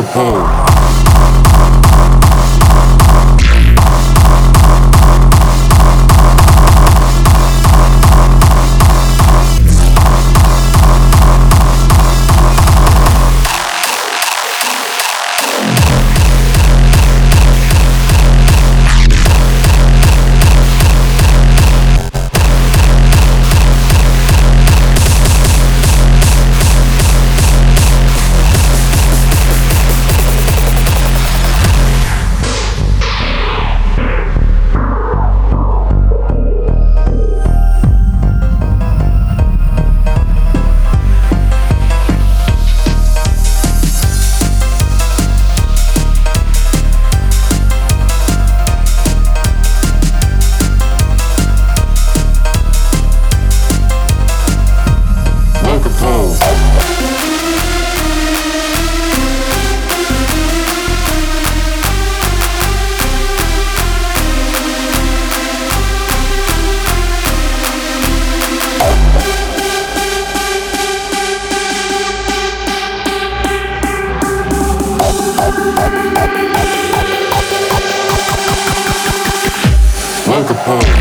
the pole. Capone.